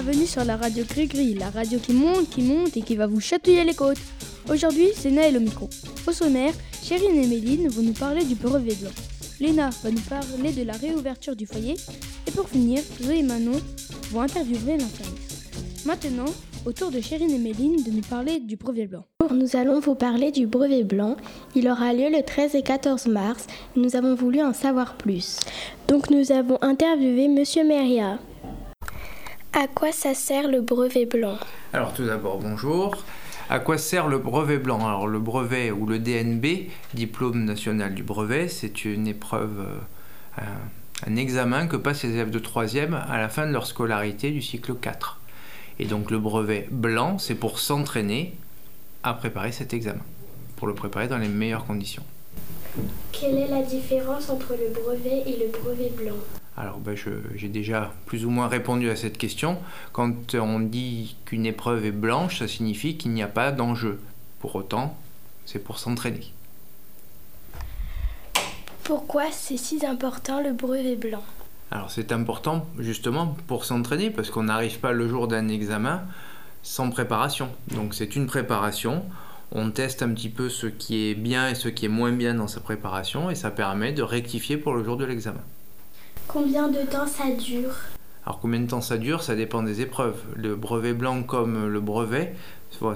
bienvenue sur la radio Gris-Gris, la radio qui monte, qui monte et qui va vous chatouiller les côtes. Aujourd'hui, c'est Naël au micro. Au sommaire, Chérine et Méline vont nous parler du brevet blanc. Léna va nous parler de la réouverture du foyer. Et pour finir, Zoé et Manon vont interviewer l'infirmière. Maintenant, au tour de Chérine et Méline de nous parler du brevet blanc. Nous allons vous parler du brevet blanc. Il aura lieu le 13 et 14 mars. Nous avons voulu en savoir plus. Donc nous avons interviewé Monsieur Meria. À quoi ça sert le brevet blanc Alors tout d'abord, bonjour. À quoi sert le brevet blanc? Alors le brevet ou le DNB, diplôme national du brevet, c'est une épreuve, euh, un, un examen que passent les élèves de 3e à la fin de leur scolarité du cycle 4. Et donc le brevet blanc, c'est pour s'entraîner à préparer cet examen, pour le préparer dans les meilleures conditions. Quelle est la différence entre le brevet et le brevet blanc? Alors ben, j'ai déjà plus ou moins répondu à cette question. Quand on dit qu'une épreuve est blanche, ça signifie qu'il n'y a pas d'enjeu. Pour autant, c'est pour s'entraîner. Pourquoi c'est si important le brevet blanc Alors c'est important justement pour s'entraîner parce qu'on n'arrive pas le jour d'un examen sans préparation. Donc c'est une préparation. On teste un petit peu ce qui est bien et ce qui est moins bien dans sa préparation et ça permet de rectifier pour le jour de l'examen. Combien de temps ça dure Alors combien de temps ça dure Ça dépend des épreuves. Le brevet blanc comme le brevet,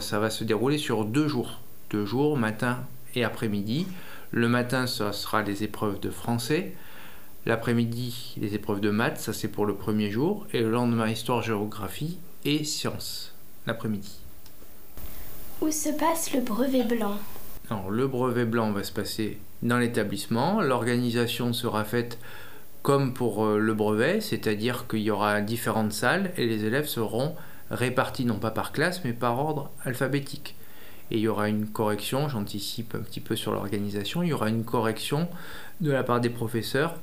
ça va se dérouler sur deux jours. Deux jours, matin et après-midi. Le matin, ça sera les épreuves de français. L'après-midi, les épreuves de maths, ça c'est pour le premier jour. Et le lendemain, histoire, géographie et sciences, l'après-midi. Où se passe le brevet blanc? Alors le brevet blanc va se passer dans l'établissement. L'organisation sera faite comme pour euh, le brevet, c'est-à-dire qu'il y aura différentes salles et les élèves seront répartis non pas par classe mais par ordre alphabétique. Et il y aura une correction, j'anticipe un petit peu sur l'organisation, il y aura une correction de la part des professeurs,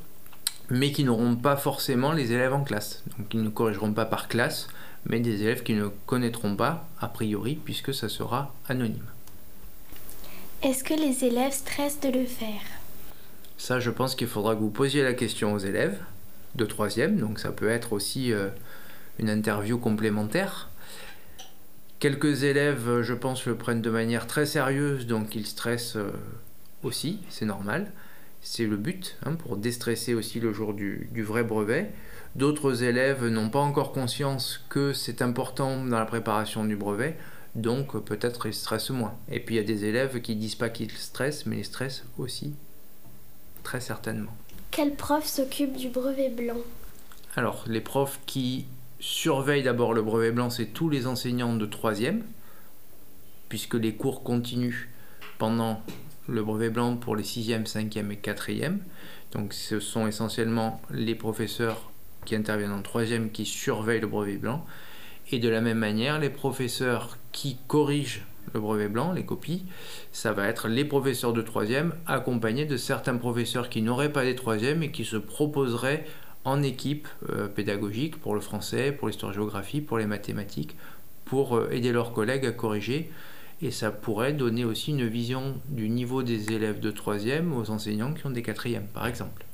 mais qui n'auront pas forcément les élèves en classe. Donc ils ne corrigeront pas par classe, mais des élèves qui ne connaîtront pas, a priori, puisque ça sera anonyme. Est-ce que les élèves stressent de le faire? Ça, je pense qu'il faudra que vous posiez la question aux élèves de troisième, donc ça peut être aussi euh, une interview complémentaire. Quelques élèves, je pense, le prennent de manière très sérieuse, donc ils stressent euh, aussi, c'est normal. C'est le but, hein, pour déstresser aussi le jour du, du vrai brevet. D'autres élèves n'ont pas encore conscience que c'est important dans la préparation du brevet, donc peut-être ils stressent moins. Et puis il y a des élèves qui disent pas qu'ils stressent, mais ils stressent aussi très certainement. Quel prof s'occupe du brevet blanc? Alors, les profs qui surveillent d'abord le brevet blanc, c'est tous les enseignants de troisième, puisque les cours continuent pendant le brevet blanc pour les 6e, 5e et 4e. Donc ce sont essentiellement les professeurs qui interviennent en troisième qui surveillent le brevet blanc. Et de la même manière, les professeurs qui corrigent le brevet blanc, les copies, ça va être les professeurs de troisième accompagnés de certains professeurs qui n'auraient pas des troisièmes et qui se proposeraient en équipe euh, pédagogique pour le français, pour l'histoire-géographie, pour les mathématiques, pour euh, aider leurs collègues à corriger. Et ça pourrait donner aussi une vision du niveau des élèves de troisième aux enseignants qui ont des quatrièmes, par exemple.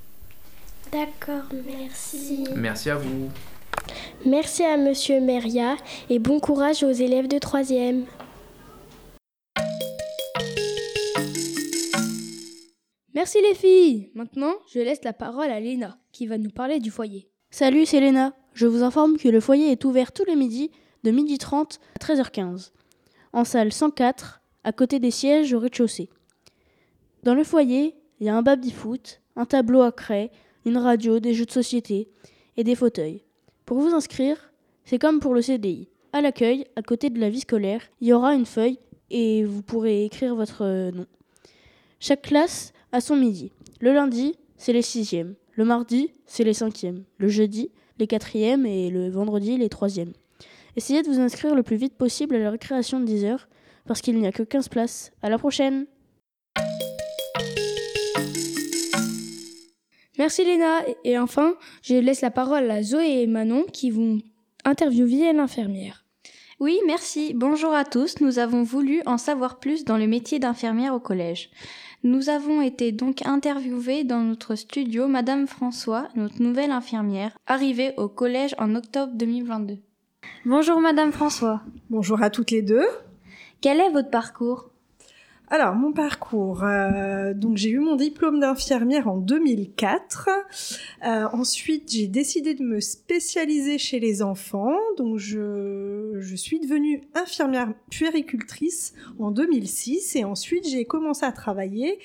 D'accord, merci. Merci à vous. Merci à Monsieur Meria et bon courage aux élèves de troisième. Merci les filles Maintenant, je laisse la parole à Léna, qui va nous parler du foyer. Salut, c'est Léna. Je vous informe que le foyer est ouvert tous les midis, de 12h30 à 13h15, en salle 104, à côté des sièges au rez-de-chaussée. Dans le foyer, il y a un baby-foot, un tableau à craie, une radio, des jeux de société et des fauteuils. Pour vous inscrire, c'est comme pour le CDI. À l'accueil, à côté de la vie scolaire, il y aura une feuille et vous pourrez écrire votre nom. Chaque classe a son midi. Le lundi, c'est les sixièmes. Le mardi, c'est les cinquièmes. Le jeudi, les quatrièmes et le vendredi, les troisièmes. Essayez de vous inscrire le plus vite possible à la récréation de 10 heures parce qu'il n'y a que 15 places. À la prochaine! Merci Léna. Et enfin, je laisse la parole à Zoé et Manon qui vont interviewer l'infirmière. Oui, merci. Bonjour à tous. Nous avons voulu en savoir plus dans le métier d'infirmière au collège. Nous avons été donc interviewés dans notre studio Madame François, notre nouvelle infirmière, arrivée au collège en octobre 2022. Bonjour Madame François. Bonjour à toutes les deux. Quel est votre parcours? Alors, mon parcours. Euh, donc, j'ai eu mon diplôme d'infirmière en 2004. Euh, ensuite, j'ai décidé de me spécialiser chez les enfants. Donc, je, je suis devenue infirmière puéricultrice en 2006. Et ensuite, j'ai commencé à travailler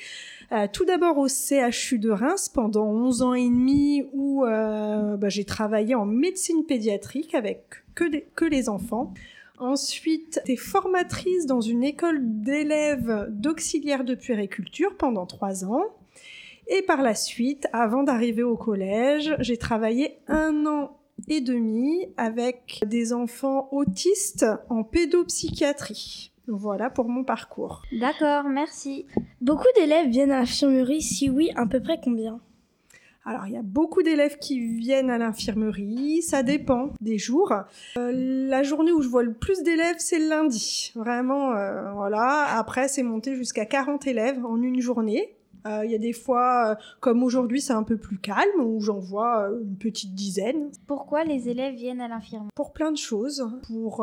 euh, tout d'abord au CHU de Reims pendant 11 ans et demi où bah, j'ai travaillé en médecine pédiatrique avec que les enfants. Ensuite, j'étais formatrice dans une école d'élèves d'auxiliaires de puériculture pendant trois ans. Et par la suite, avant d'arriver au collège, j'ai travaillé un an et demi avec des enfants autistes en pédopsychiatrie. Voilà pour mon parcours. D'accord, merci. Beaucoup d'élèves viennent à l'infirmerie, si oui, à peu près combien? Alors, il y a beaucoup d'élèves qui viennent à l'infirmerie, ça dépend des jours. Euh, la journée où je vois le plus d'élèves, c'est le lundi. Vraiment, euh, voilà. Après, c'est monté jusqu'à 40 élèves en une journée. Euh, il y a des fois, comme aujourd'hui, c'est un peu plus calme, où j'en vois une petite dizaine. Pourquoi les élèves viennent à l'infirmerie? Pour plein de choses. Pour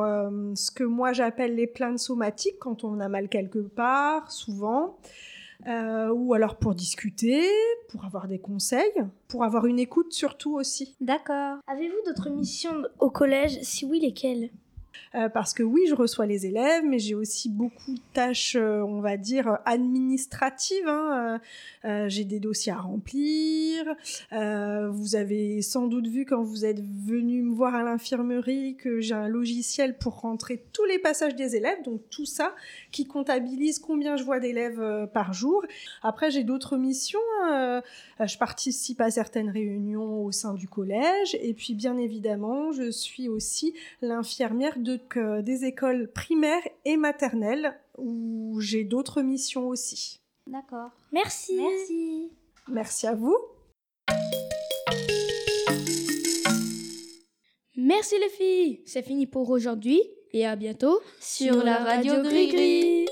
ce que moi j'appelle les plaintes somatiques, quand on a mal quelque part, souvent. Euh, ou alors pour discuter, pour avoir des conseils, pour avoir une écoute surtout aussi. D'accord. Avez-vous d'autres missions au collège? Si oui, lesquelles? Euh, parce que oui, je reçois les élèves, mais j'ai aussi beaucoup de tâches, euh, on va dire, administratives. Hein. Euh, j'ai des dossiers à remplir. vous avez sans doute vu quand vous êtes venu me voir à l'infirmerie que j'ai un logiciel pour rentrer tous les passages des élèves, donc tout ça qui comptabilise combien je vois d'élèves par jour. Après, j'ai d'autres missions. Hein. je participe à certaines réunions au sein du collège, et puis bien évidemment, je suis aussi l'infirmière de des écoles primaires et maternelles où j'ai d'autres missions aussi. D'accord. Merci. Merci. Merci à vous. Merci les filles. C'est fini pour aujourd'hui et à bientôt sur, la radio Gris Gris.